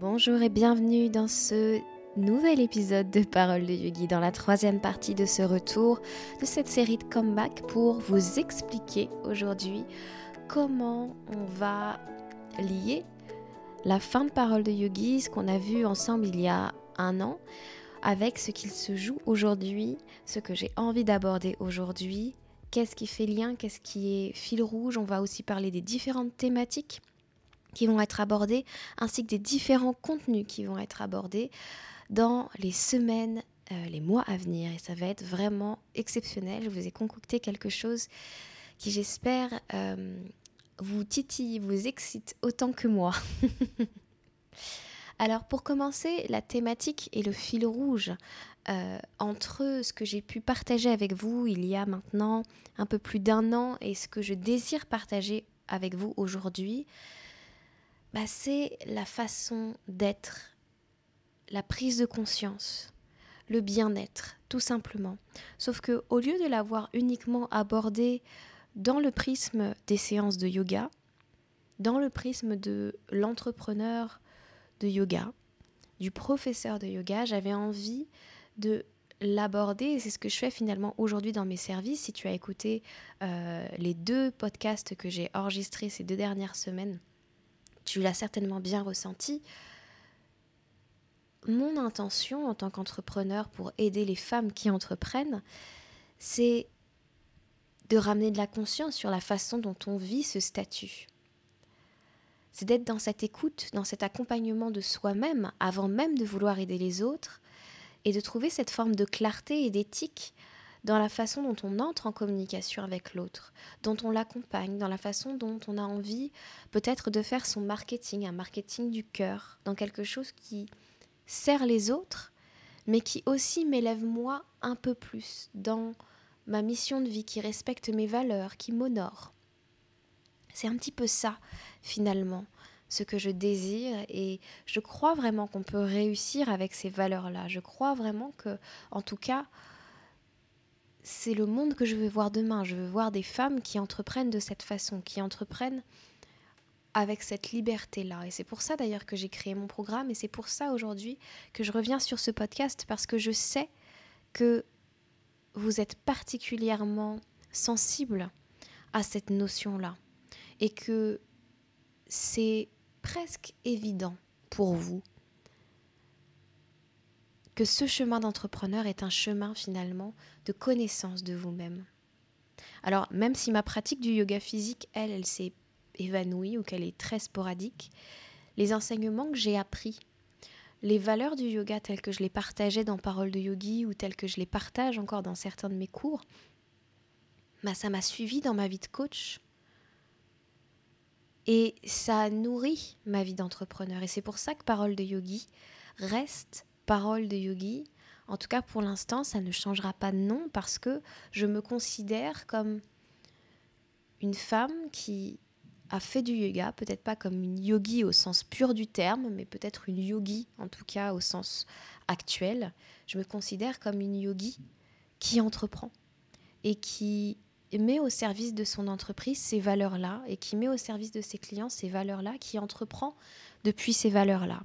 Bonjour et bienvenue dans ce nouvel épisode de Parole de Yogi, dans la troisième partie de ce retour de cette série de comeback pour vous expliquer aujourd'hui comment on va lier la fin de Parole de Yogi, ce qu'on a vu ensemble il y a un an, avec ce qu'il se joue aujourd'hui, ce que j'ai envie d'aborder aujourd'hui, qu'est-ce qui fait lien, qu'est-ce qui est fil rouge, on va aussi parler des différentes thématiques qui vont être abordés, ainsi que des différents contenus qui vont être abordés dans les semaines, euh, les mois à venir. Et ça va être vraiment exceptionnel. Je vous ai concocté quelque chose qui, j'espère, euh, vous titille, vous excite autant que moi. Alors pour commencer, la thématique et le fil rouge euh, entre ce que j'ai pu partager avec vous il y a maintenant un peu plus d'un an et ce que je désire partager avec vous aujourd'hui, bah, c'est la façon d'être, la prise de conscience, le bien-être, tout simplement. Sauf que au lieu de l'avoir uniquement abordé dans le prisme des séances de yoga, dans le prisme de l'entrepreneur de yoga, du professeur de yoga, j'avais envie de l'aborder et c'est ce que je fais finalement aujourd'hui dans mes services. Si tu as écouté euh, les deux podcasts que j'ai enregistrés ces deux dernières semaines, tu l'as certainement bien ressenti. Mon intention en tant qu'entrepreneur pour aider les femmes qui entreprennent, c'est de ramener de la conscience sur la façon dont on vit ce statut. C'est d'être dans cette écoute, dans cet accompagnement de soi-même avant même de vouloir aider les autres et de trouver cette forme de clarté et d'éthique dans la façon dont on entre en communication avec l'autre, dont on l'accompagne, dans la façon dont on a envie peut-être de faire son marketing, un marketing du cœur, dans quelque chose qui sert les autres, mais qui aussi m'élève moi un peu plus dans ma mission de vie, qui respecte mes valeurs, qui m'honore. C'est un petit peu ça, finalement, ce que je désire et je crois vraiment qu'on peut réussir avec ces valeurs-là. Je crois vraiment que, en tout cas, c'est le monde que je veux voir demain. Je veux voir des femmes qui entreprennent de cette façon, qui entreprennent avec cette liberté-là. Et c'est pour ça d'ailleurs que j'ai créé mon programme et c'est pour ça aujourd'hui que je reviens sur ce podcast parce que je sais que vous êtes particulièrement sensible à cette notion-là et que c'est presque évident pour vous que ce chemin d'entrepreneur est un chemin finalement de connaissance de vous-même. Alors même si ma pratique du yoga physique, elle, elle s'est évanouie ou qu'elle est très sporadique, les enseignements que j'ai appris, les valeurs du yoga telles que je les partageais dans Parole de Yogi ou telles que je les partage encore dans certains de mes cours, bah, ça m'a suivi dans ma vie de coach. Et ça a nourri ma vie d'entrepreneur. Et c'est pour ça que Parole de Yogi reste parole de yogi. En tout cas, pour l'instant, ça ne changera pas de nom parce que je me considère comme une femme qui a fait du yoga, peut-être pas comme une yogi au sens pur du terme, mais peut-être une yogi en tout cas au sens actuel. Je me considère comme une yogi qui entreprend et qui met au service de son entreprise ces valeurs-là et qui met au service de ses clients ces valeurs-là, qui entreprend depuis ces valeurs-là.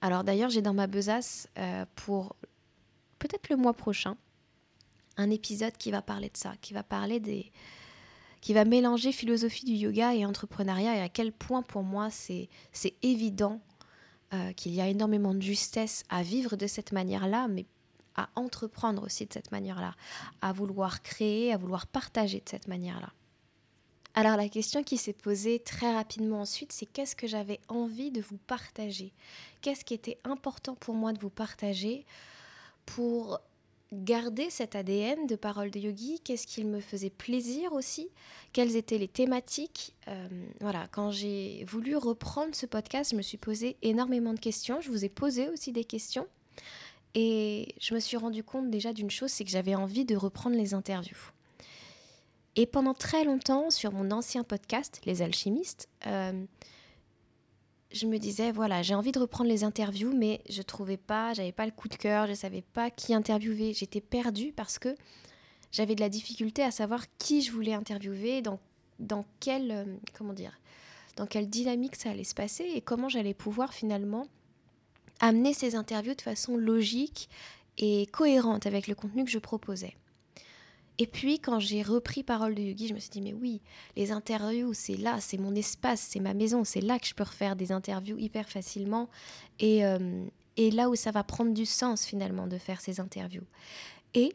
Alors d'ailleurs, j'ai dans ma besace euh, pour peut-être le mois prochain un épisode qui va parler de ça, qui va parler des qui va mélanger philosophie du yoga et entrepreneuriat et à quel point pour moi c'est évident euh, qu'il y a énormément de justesse à vivre de cette manière-là, mais à entreprendre aussi de cette manière-là, à vouloir créer, à vouloir partager de cette manière-là. Alors la question qui s'est posée très rapidement ensuite, c'est qu'est-ce que j'avais envie de vous partager? Qu'est-ce qui était important pour moi de vous partager pour garder cet ADN de parole de yogi? Qu'est-ce qu'il me faisait plaisir aussi? Quelles étaient les thématiques? Euh, Voilà, quand j'ai voulu reprendre ce podcast, je me suis posé énormément de questions. Je vous ai posé aussi des questions. Et je me suis rendu compte déjà d'une chose, c'est que j'avais envie de reprendre les interviews. Et pendant très longtemps, sur mon ancien podcast, Les Alchimistes, euh, je me disais, voilà, j'ai envie de reprendre les interviews, mais je trouvais pas, j'avais pas le coup de cœur, je savais pas qui interviewer. J'étais perdue parce que j'avais de la difficulté à savoir qui je voulais interviewer, dans, dans quelle, euh, comment dire, dans quelle dynamique ça allait se passer et comment j'allais pouvoir finalement amener ces interviews de façon logique et cohérente avec le contenu que je proposais. Et puis, quand j'ai repris Parole de Yogi, je me suis dit, mais oui, les interviews, c'est là, c'est mon espace, c'est ma maison, c'est là que je peux refaire des interviews hyper facilement. Euh, et là où ça va prendre du sens, finalement, de faire ces interviews. Et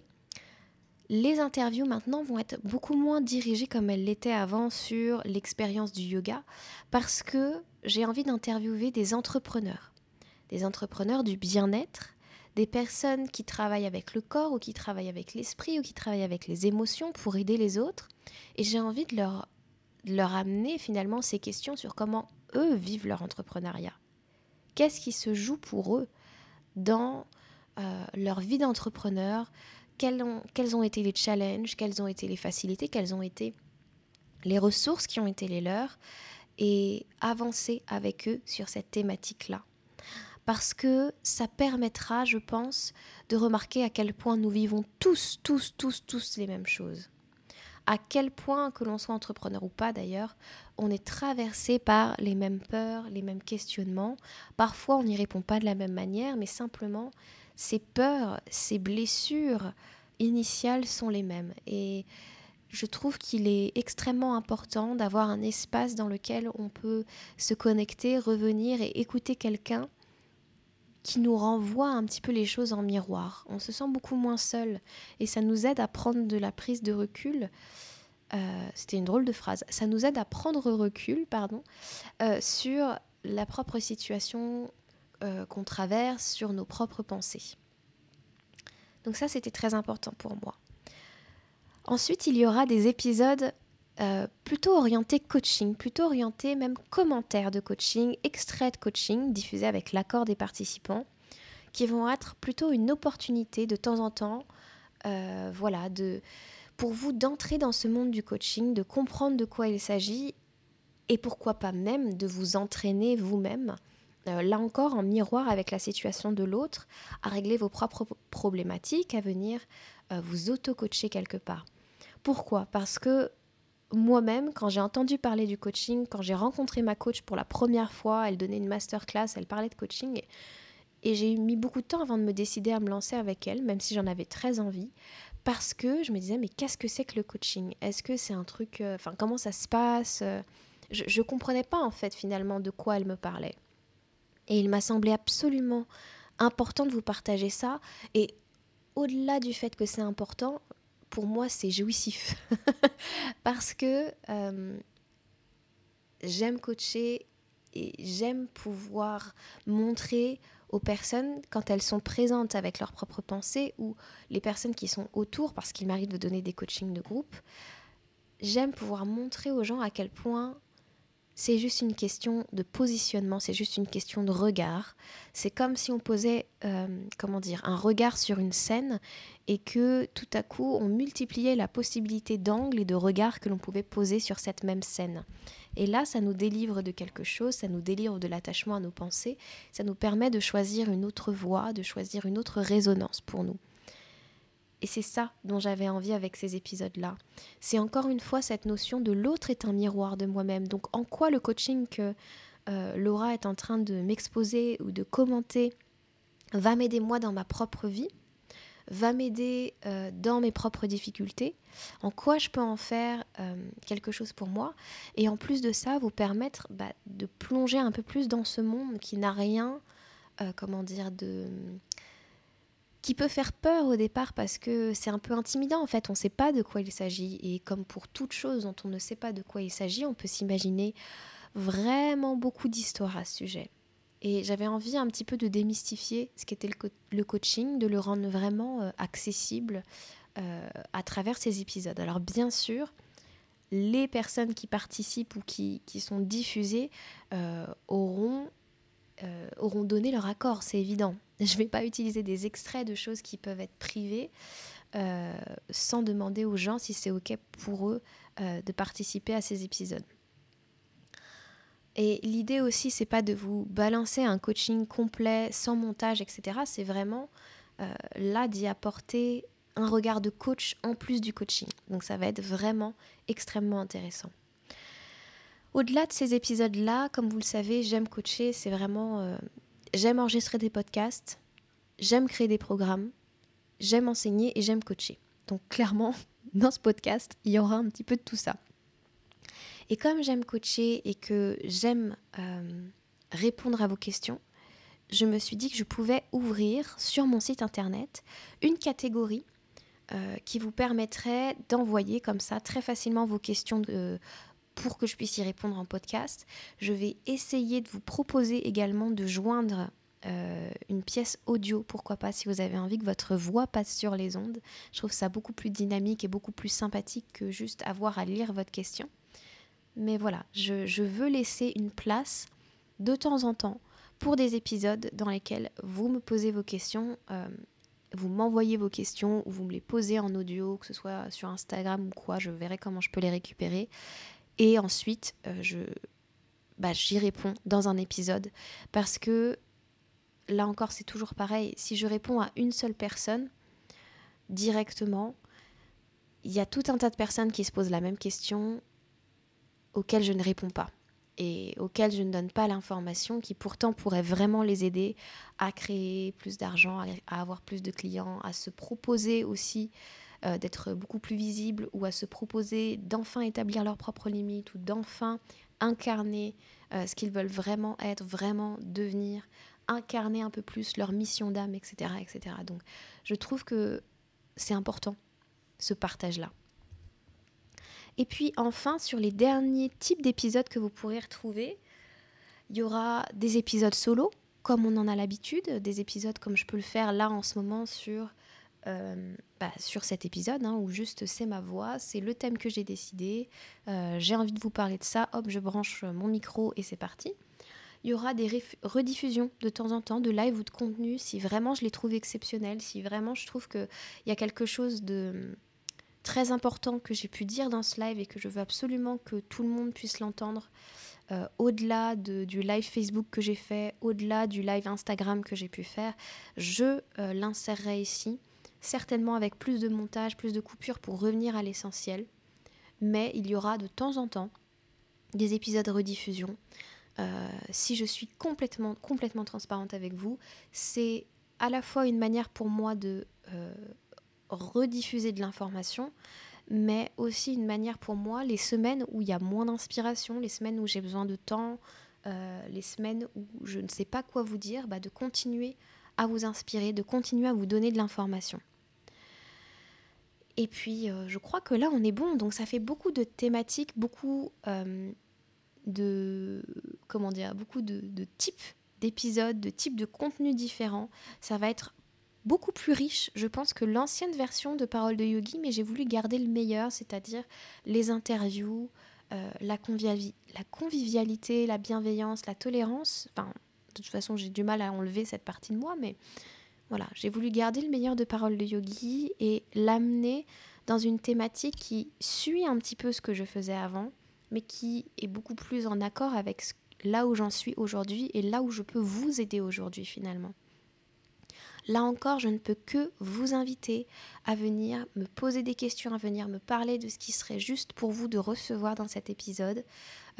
les interviews maintenant vont être beaucoup moins dirigées comme elles l'étaient avant sur l'expérience du yoga, parce que j'ai envie d'interviewer des entrepreneurs, des entrepreneurs du bien-être des personnes qui travaillent avec le corps ou qui travaillent avec l'esprit ou qui travaillent avec les émotions pour aider les autres. Et j'ai envie de leur, amener finalement ces questions sur comment eux vivent leur entrepreneuriat. Qu'est-ce qui se joue pour eux dans euh, leur vie d'entrepreneur? Quels quels ont été les challenges, quelles ont été les facilités, quelles ont été les ressources qui ont été les leurs? Et avancer avec eux sur cette thématique-là parce que ça permettra, je pense, de remarquer à quel point nous vivons tous, tous, tous, tous les mêmes choses. À quel point, que l'on soit entrepreneur ou pas d'ailleurs, on est traversé par les mêmes peurs, les mêmes questionnements. Parfois, on n'y répond pas de la même manière, mais simplement, ces peurs, ces blessures initiales sont les mêmes. Et je trouve qu'il est extrêmement important d'avoir un espace dans lequel on peut se connecter, revenir et écouter quelqu'un qui nous renvoie un petit peu les choses en miroir. On se sent beaucoup moins seul et ça nous aide à prendre de la prise de recul. Euh, c'était une drôle de phrase. Ça nous aide à prendre recul, pardon, euh, sur la propre situation euh, qu'on traverse, sur nos propres pensées. Donc ça, c'était très important pour moi. Ensuite, il y aura des épisodes euh, plutôt orienté coaching, plutôt orienté même commentaires de coaching, extraits de coaching diffusés avec l'accord des participants, qui vont être plutôt une opportunité de temps en temps, euh, voilà, de, pour vous d'entrer dans ce monde du coaching, de comprendre de quoi il s'agit et pourquoi pas même de vous entraîner vous-même, euh, là encore en miroir avec la situation de l'autre, à régler vos propres problématiques, à venir vous auto-coacher quelque part. Pourquoi? Parce que moi-même, quand j'ai entendu parler du coaching, quand j'ai rencontré ma coach pour la première fois, elle donnait une masterclass, elle parlait de coaching. Et, j'ai mis beaucoup de temps avant de me décider à me lancer avec elle, même si j'en avais très envie. Parce que je me disais, mais qu'est-ce que c'est que le coaching? Est-ce que c'est un truc. Euh, enfin, comment ça se passe? Je ne comprenais pas, en fait, finalement, de quoi elle me parlait. Et il m'a semblé absolument important de vous partager ça. Et au-delà du fait que c'est important, pour moi, c'est jouissif. Parce que euh, j'aime coacher et j'aime pouvoir montrer aux personnes quand elles sont présentes avec leurs propres pensées ou les personnes qui sont autour, parce qu'il m'arrive de donner des coachings de groupe, j'aime pouvoir montrer aux gens à quel point c'est juste une question de positionnement, c'est juste une question de regard. C'est comme si on posait, euh, comment dire, un regard sur une scène et que tout à coup on multipliait la possibilité d'angle et de regard que l'on pouvait poser sur cette même scène. Et là, ça nous délivre de quelque chose, ça nous délivre de l'attachement à nos pensées, ça nous permet de choisir une autre voie, de choisir une autre résonance pour nous. Et c'est ça dont j'avais envie avec ces épisodes-là. C'est encore une fois cette notion de l'autre est un miroir de moi-même. Donc en quoi le coaching que euh, Laura est en train de m'exposer ou de commenter va m'aider moi dans ma propre vie, va m'aider euh, dans mes propres difficultés, en quoi je peux en faire euh, quelque chose pour moi, et en plus de ça, vous permettre bah, de plonger un peu plus dans ce monde qui n'a rien, comment dire, de qui peut faire peur au départ parce que c'est un peu intimidant en fait, on ne sait pas de quoi il s'agit et comme pour toute chose dont on ne sait pas de quoi il s'agit, on peut s'imaginer vraiment beaucoup d'histoires à ce sujet. Et j'avais envie un petit peu de démystifier ce qu'était le, coaching, de le rendre vraiment euh, accessible euh, à travers ces épisodes. Alors bien sûr, les personnes qui participent ou qui, sont diffusées euh, auront euh, auront donné leur accord, c'est évident. Je ne vais pas utiliser des extraits de choses qui peuvent être privées euh, sans demander aux gens si c'est OK pour eux euh, de participer à ces épisodes. Et l'idée aussi, c'est pas de vous balancer un coaching complet, sans montage, etc. C'est vraiment là d'y apporter un regard de coach en plus du coaching. Donc ça va être vraiment extrêmement intéressant. Au-delà de ces épisodes-là, comme vous le savez, j'aime coacher, c'est vraiment... Euh, j'aime enregistrer des podcasts, j'aime créer des programmes, j'aime enseigner et j'aime coacher. Donc clairement, dans ce podcast, il y aura un petit peu de tout ça. Et comme j'aime coacher et que j'aime euh, répondre à vos questions, je me suis dit que je pouvais ouvrir sur mon site internet une catégorie euh, qui vous permettrait d'envoyer comme ça très facilement vos questions pour que je puisse y répondre en podcast. Je vais essayer de vous proposer également de joindre euh, une pièce audio, pourquoi pas, si vous avez envie que votre voix passe sur les ondes. Je trouve ça beaucoup plus dynamique et beaucoup plus sympathique que juste avoir à lire votre question. Mais voilà, je, veux laisser une place de temps en temps pour des épisodes dans lesquels vous me posez vos questions, euh, vous m'envoyez vos questions ou vous me les posez en audio, que ce soit sur Instagram ou quoi, je verrai comment je peux les récupérer. Et ensuite, euh, je, bah, j'y réponds dans un épisode parce que là encore, c'est toujours pareil. Si je réponds à une seule personne directement, il y a tout un tas de personnes qui se posent la même question auxquelles je ne réponds pas et auxquelles je ne donne pas l'information qui pourtant pourrait vraiment les aider à créer plus d'argent, à avoir plus de clients, à se proposer aussi euh, d'être beaucoup plus visibles ou à se proposer d'enfin établir leurs propres limites ou d'enfin incarner euh, ce qu'ils veulent vraiment être, vraiment devenir, incarner un peu plus leur mission d'âme, etc., etc. Donc je trouve que c'est important, ce partage-là. Et puis enfin, sur les derniers types d'épisodes que vous pourrez retrouver, il y aura des épisodes solo, comme on en a l'habitude, des épisodes comme je peux le faire là en ce moment sur, euh, bah, sur cet épisode, hein, où juste c'est ma voix, c'est le thème que j'ai décidé, euh, j'ai envie de vous parler de ça, hop, je branche mon micro et c'est parti. Il y aura des rediffusions de temps en temps de live ou de contenu si vraiment je les trouve exceptionnels, si vraiment je trouve qu'il y a quelque chose de très important que j'ai pu dire dans ce live et que je veux absolument que tout le monde puisse l'entendre. Euh, au-delà du live Facebook que j'ai fait, au-delà du live Instagram que j'ai pu faire, je l'insérerai ici, certainement avec plus de montage, plus de coupures pour revenir à l'essentiel. Mais il y aura de temps en temps des épisodes rediffusion euh, si je suis complètement, transparente avec vous, c'est à la fois une manière pour moi de euh, rediffuser de l'information, mais aussi une manière pour moi, les semaines où il y a moins d'inspiration, les semaines où j'ai besoin de temps, euh, les semaines où je ne sais pas quoi vous dire, bah, de continuer à vous inspirer, de continuer à vous donner de l'information. Et puis, je crois que là, on est bon. Donc, ça fait beaucoup de thématiques, beaucoup de comment dire beaucoup de, types d'épisodes, de types de contenus différents. Ça va être beaucoup plus riche, je pense, que l'ancienne version de Parole de Yogi, mais j'ai voulu garder le meilleur, c'est-à-dire les interviews, euh, la, convivialité, la bienveillance, la tolérance. Enfin, toute façon, j'ai du mal à enlever cette partie de moi, mais voilà, j'ai voulu garder le meilleur de Parole de Yogi et l'amener dans une thématique qui suit un petit peu ce que je faisais avant, mais qui est beaucoup plus en accord avec là où j'en suis aujourd'hui et là où je peux vous aider aujourd'hui finalement. Là encore, je ne peux que vous inviter à venir me poser des questions, à venir me parler de ce qui serait juste pour vous de recevoir dans cet épisode.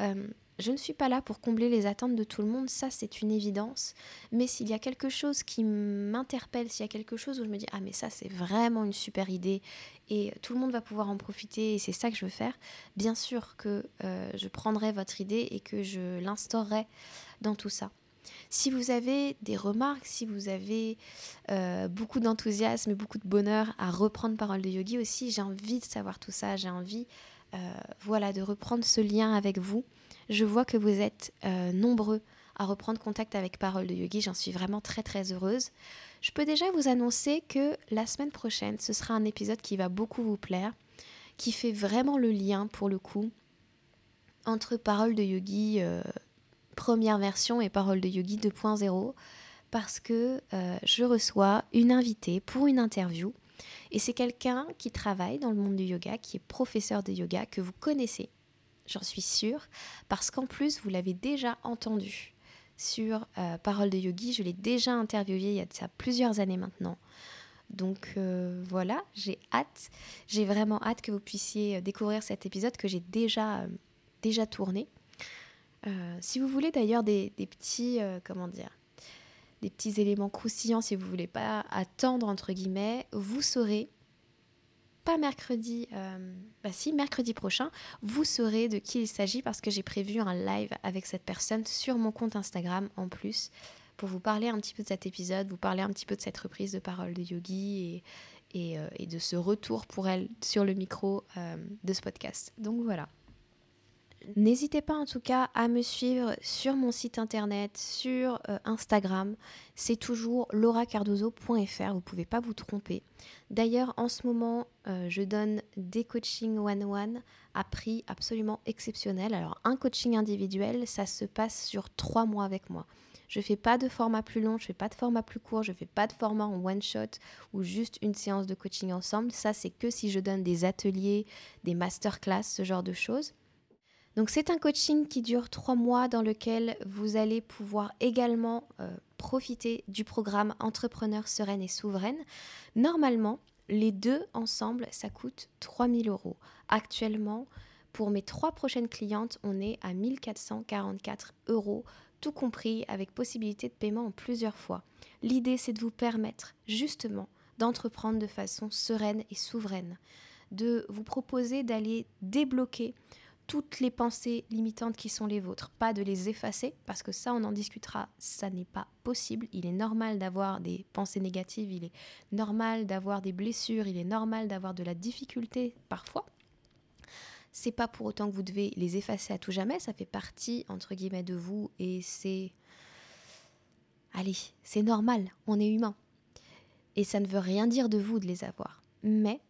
Euh, je ne suis pas là pour combler les attentes de tout le monde, ça c'est une évidence. Mais s'il y a quelque chose qui m'interpelle, s'il y a quelque chose où je me dis ah mais ça c'est vraiment une super idée et tout le monde va pouvoir en profiter et c'est ça que je veux faire, bien sûr que euh, je prendrai votre idée et que je l'instaurerai dans tout ça. Si vous avez des remarques, si vous avez euh, beaucoup d'enthousiasme et beaucoup de bonheur à reprendre Parole de Yogi aussi, j'ai envie de savoir tout ça, j'ai envie euh, voilà, de reprendre ce lien avec vous. Je vois que vous êtes euh, nombreux à reprendre contact avec Parole de Yogi, j'en suis vraiment très très heureuse. Je peux déjà vous annoncer que la semaine prochaine, ce sera un épisode qui va beaucoup vous plaire, qui fait vraiment le lien pour le coup entre Parole de Yogi première version et Parole de Yogi 2.0 parce que euh, je reçois une invitée pour une interview et c'est quelqu'un qui travaille dans le monde du yoga, qui est professeur de yoga, que vous connaissez, j'en suis sûre, parce qu'en plus, vous l'avez déjà entendu sur euh, Parole de Yogi, je l'ai déjà interviewé il y a plusieurs années maintenant. Donc euh, voilà, j'ai hâte, j'ai vraiment hâte que vous puissiez découvrir cet épisode que j'ai déjà, déjà tourné. Si vous voulez d'ailleurs des, petits, comment dire, des petits éléments croustillants si vous voulez pas attendre entre guillemets, vous saurez pas mercredi, euh, bah si, mercredi prochain, vous saurez de qui il s'agit parce que j'ai prévu un live avec cette personne sur mon compte Instagram en plus pour vous parler un petit peu de cet épisode, vous parler un petit peu de cette reprise de parole de Yogi et, euh, de ce retour pour elle sur le micro euh, de ce podcast. Donc voilà. N'hésitez pas en tout cas à me suivre sur mon site internet, sur euh, Instagram. C'est toujours lauracardozo.fr, vous ne pouvez pas vous tromper. D'ailleurs, en ce moment, euh, je donne des coachings one-one à prix absolument exceptionnel. Alors, un coaching individuel, ça se passe sur trois mois avec moi. Je ne fais pas de format plus long, je ne fais pas de format plus court, je ne fais pas de format en one shot ou juste une séance de coaching ensemble. Ça, c'est que si je donne des ateliers, des masterclass, ce genre de choses. Donc c'est un coaching qui dure trois mois dans lequel vous allez pouvoir également euh, profiter du programme Entrepreneur sereine et souveraine. Normalement, les deux ensemble, ça coûte 3000 euros. Actuellement, pour mes trois prochaines clientes, on est à 1444 euros, tout compris avec possibilité de paiement en plusieurs fois. L'idée, c'est de vous permettre justement d'entreprendre de façon sereine et souveraine, de vous proposer d'aller débloquer toutes les pensées limitantes qui sont les vôtres, pas de les effacer, parce que ça, on en discutera, ça n'est pas possible. Il est normal d'avoir des pensées négatives, il est normal d'avoir des blessures, il est normal d'avoir de la difficulté parfois. C'est pas pour autant que vous devez les effacer à tout jamais, ça fait partie, entre guillemets, de vous, et c'est... Allez, c'est normal, on est humain. Et ça ne veut rien dire de vous de les avoir. Mais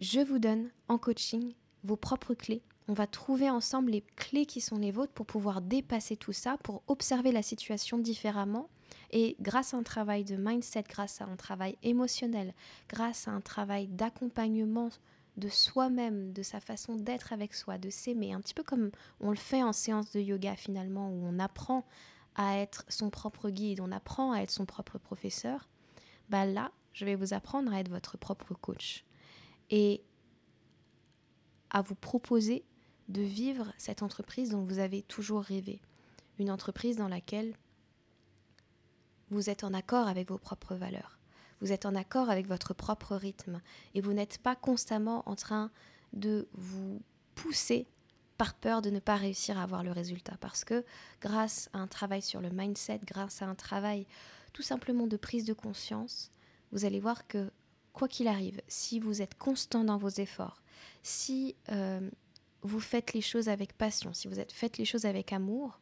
je vous donne en coaching vos propres clés on va trouver ensemble les clés qui sont les vôtres pour pouvoir dépasser tout ça, pour observer la situation différemment. Et grâce à un travail de mindset, grâce à un travail émotionnel, grâce à un travail d'accompagnement de soi-même, de sa façon d'être avec soi, de s'aimer, un petit peu comme on le fait en séance de yoga finalement, où on apprend à être son propre guide, on apprend à être son propre professeur, bah là, je vais vous apprendre à être votre propre coach. Et à vous proposer de vivre cette entreprise dont vous avez toujours rêvé. Une entreprise dans laquelle vous êtes en accord avec vos propres valeurs. Vous êtes en accord avec votre propre rythme. Et vous n'êtes pas constamment en train de vous pousser par peur de ne pas réussir à avoir le résultat. Parce que grâce à un travail sur le mindset, grâce à un travail tout simplement de prise de conscience, vous allez voir que quoi qu'il arrive, si vous êtes constant dans vos efforts, si euh, vous faites les choses avec passion, si vous êtes, faites les choses avec amour,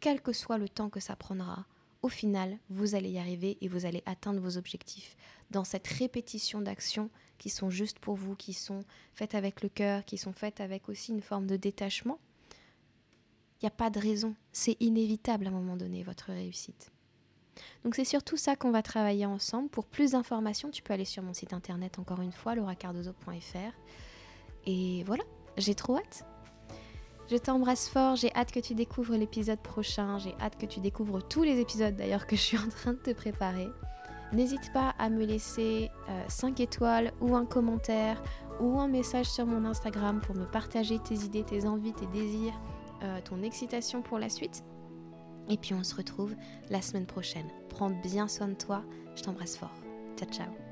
quel que soit le temps que ça prendra, au final, vous allez y arriver et vous allez atteindre vos objectifs dans cette répétition d'actions qui sont justes pour vous, qui sont faites avec le cœur, qui sont faites avec aussi une forme de détachement. Il n'y a pas de raison, c'est inévitable à un moment donné, votre réussite. Donc c'est surtout ça qu'on va travailler ensemble. Pour plus d'informations, tu peux aller sur mon site internet encore une fois, lauracardozo.fr. Et voilà, j'ai trop hâte. Je t'embrasse fort, j'ai hâte que tu découvres l'épisode prochain, j'ai hâte que tu découvres tous les épisodes d'ailleurs que je suis en train de te préparer. N'hésite pas à me laisser 5 euh, étoiles ou un commentaire ou un message sur mon Instagram pour me partager tes idées, tes envies, tes désirs, euh, ton excitation pour la suite. Et puis on se retrouve la semaine prochaine. Prends bien soin de toi, je t'embrasse fort. Ciao ciao